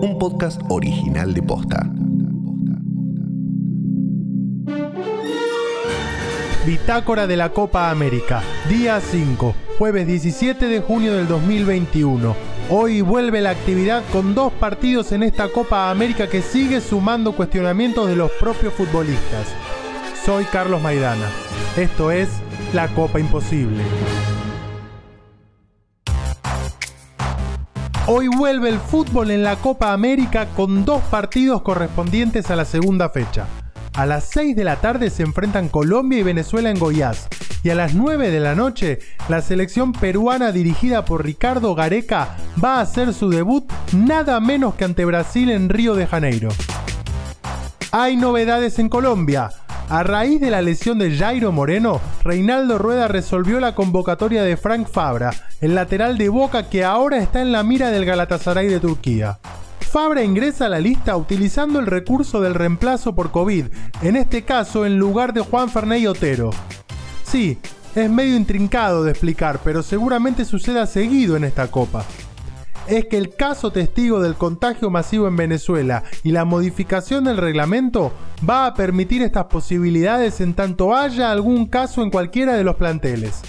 un podcast original de Posta. Bitácora de la Copa América, día 5, jueves 17 de junio del 2021. Hoy vuelve la actividad con dos partidos en esta Copa América que sigue sumando cuestionamientos de los propios futbolistas. Soy Carlos Maidana. Esto es La Copa Imposible. Hoy vuelve el fútbol en la Copa América con dos partidos correspondientes a la segunda fecha. A las 6 de la tarde se enfrentan Colombia y Venezuela en Goiás. Y a las 9 de la noche, la selección peruana dirigida por Ricardo Gareca va a hacer su debut nada menos que ante Brasil en Río de Janeiro. Hay novedades en Colombia. A raíz de la lesión de Jairo Moreno, Reinaldo Rueda resolvió la convocatoria de Frank Fabra, el lateral de Boca que ahora está en la mira del Galatasaray de Turquía. Fabra ingresa a la lista utilizando el recurso del reemplazo por COVID, en este caso en lugar de Juan Ferney Otero. Sí, es medio intrincado de explicar, pero seguramente suceda seguido en esta copa es que el caso testigo del contagio masivo en Venezuela y la modificación del reglamento va a permitir estas posibilidades en tanto haya algún caso en cualquiera de los planteles.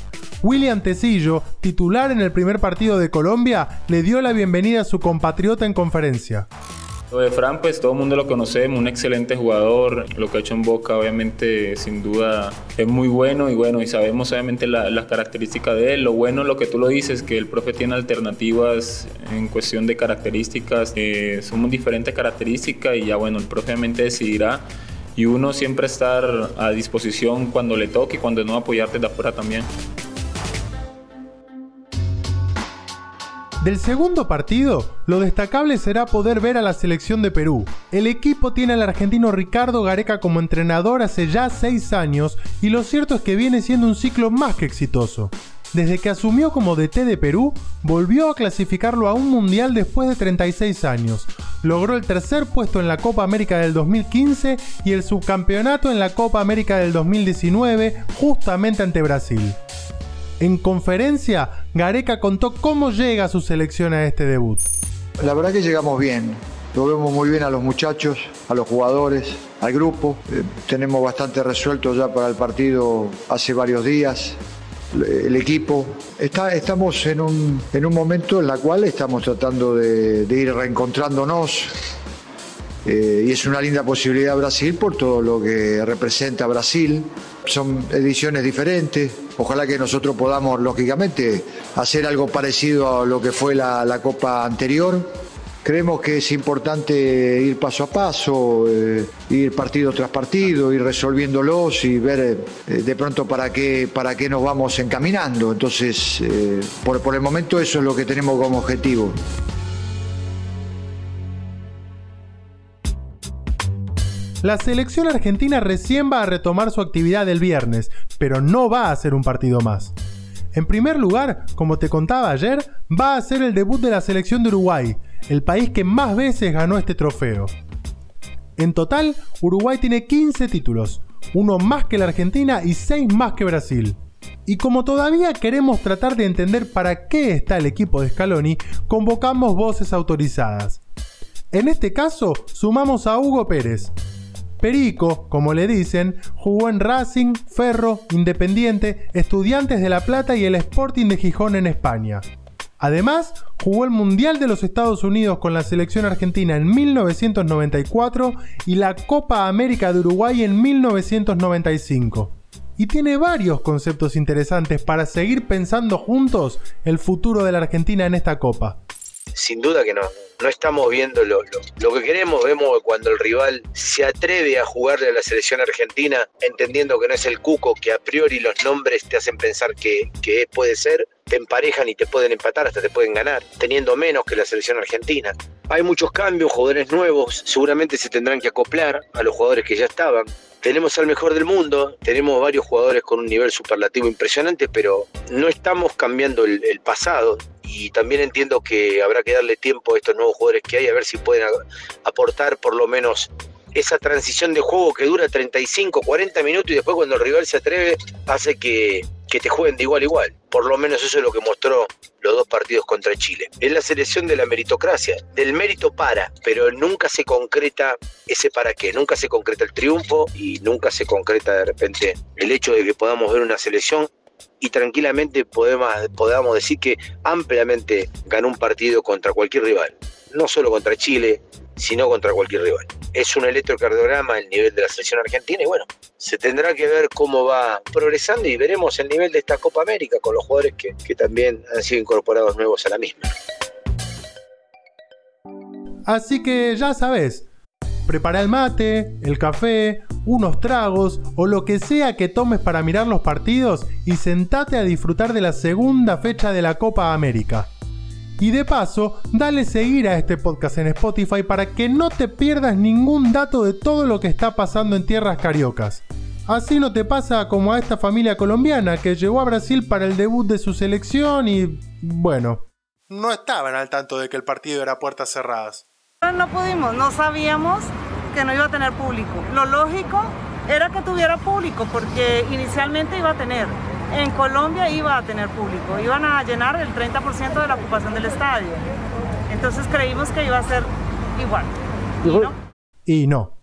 William Tecillo, titular en el primer partido de Colombia, le dio la bienvenida a su compatriota en conferencia. Lo de Fran, pues todo el mundo lo conocemos, un excelente jugador. Lo que ha hecho en Boca, obviamente, sin duda, es muy bueno y bueno, y sabemos obviamente las características de él. Lo bueno, lo que tú lo dices, que el profe tiene alternativas en cuestión de características. Eh, somos diferentes características y ya bueno, el profe obviamente decidirá. Y uno siempre estar a disposición cuando le toque y cuando no apoyarte de afuera también. Del segundo partido, lo destacable será poder ver a la selección de Perú. El equipo tiene al argentino Ricardo Gareca como entrenador hace ya 6 años y lo cierto es que viene siendo un ciclo más que exitoso. Desde que asumió como DT de Perú, volvió a clasificarlo a un mundial después de 36 años. Logró el tercer puesto en la Copa América del 2015 y el subcampeonato en la Copa América del 2019, justamente ante Brasil. En conferencia, Gareca contó cómo llega su selección a este debut. La verdad que llegamos bien. Lo vemos muy bien a los muchachos, a los jugadores, al grupo. Eh, tenemos bastante resuelto ya para el partido hace varios días. El equipo. Está, estamos en un, en un momento en el cual estamos tratando de, ir reencontrándonos. Eh, y es una linda posibilidad Brasil por todo lo que representa Brasil. Son ediciones diferentes, Ojalá que nosotros podamos, lógicamente, hacer algo parecido a lo que fue la, Copa anterior. Creemos que es importante ir paso a paso, eh, ir partido tras partido, ir resolviéndolos y ver eh, de pronto para qué, para qué nos vamos encaminando. Entonces, eh, por, por el momento eso es lo que tenemos como objetivo. La selección argentina recién va a retomar su actividad el viernes, pero no va a ser un partido más. En primer lugar, como te contaba ayer, va a ser el debut de la selección de Uruguay, el país que más veces ganó este trofeo. En total, Uruguay tiene 15 títulos, uno más que la Argentina y 6 más que Brasil. Y como todavía queremos tratar de entender para qué está el equipo de Scaloni, convocamos voces autorizadas. En este caso, sumamos a Hugo Pérez, Perico, como le dicen, jugó en Racing, Ferro, Independiente, Estudiantes de La Plata y el Sporting de Gijón en España. Además, jugó el Mundial de los Estados Unidos con la selección argentina en 1994 y la Copa América de Uruguay en 1995. Y tiene varios conceptos interesantes para seguir pensando juntos el futuro de la Argentina en esta Copa sin duda que no, no estamos viendo lo, lo, que queremos, vemos cuando el rival se atreve a jugarle a la selección argentina, entendiendo que no es el cuco, que a priori los nombres te hacen pensar que, que puede ser, te emparejan y te pueden empatar, hasta te pueden ganar, teniendo menos que la selección argentina. Hay muchos cambios, jugadores nuevos, seguramente se tendrán que acoplar a los jugadores que ya estaban. Tenemos al mejor del mundo, tenemos varios jugadores con un nivel superlativo impresionante, pero no estamos cambiando el, el pasado, y también entiendo que habrá que darle tiempo a estos nuevos jugadores que hay a ver si pueden aportar por lo menos esa transición de juego que dura 35, 40 minutos y después cuando el rival se atreve hace que, que te jueguen de igual a igual. Por lo menos eso es lo que mostró los dos partidos contra Chile. Es la selección de la meritocracia, del mérito para, pero nunca se concreta ese para qué, nunca se concreta el triunfo y nunca se concreta de repente el hecho de que podamos ver una selección y tranquilamente podemos, podamos decir que ampliamente ganó un partido contra cualquier rival, no solo contra Chile, sino contra cualquier rival. Es un electrocardiograma al nivel de la selección argentina y bueno, se tendrá que ver cómo va progresando y veremos el nivel de esta Copa América con los jugadores que, que también han sido incorporados nuevos a la misma. Así que ya sabes, prepara el mate, el café, unos tragos o lo que sea que tomes para mirar los partidos y sentate a disfrutar de la segunda fecha de la Copa América. Y de paso, dale seguir a este podcast en Spotify para que no te pierdas ningún dato de todo lo que está pasando en tierras cariocas. Así no te pasa como a esta familia colombiana que llegó a Brasil para el debut de su selección y, bueno, no estaban al tanto de que el partido era puertas cerradas. No pudimos, no sabíamos que no iba a tener público. Lo lógico era que tuviera público porque inicialmente iba a tener en Colombia iba a tener público, iban a llenar el 30% de la ocupación del estadio. Entonces creímos que iba a ser igual. Y no. Y no.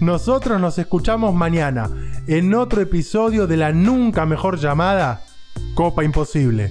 Nosotros nos escuchamos mañana en otro episodio de la nunca mejor llamada Copa Imposible.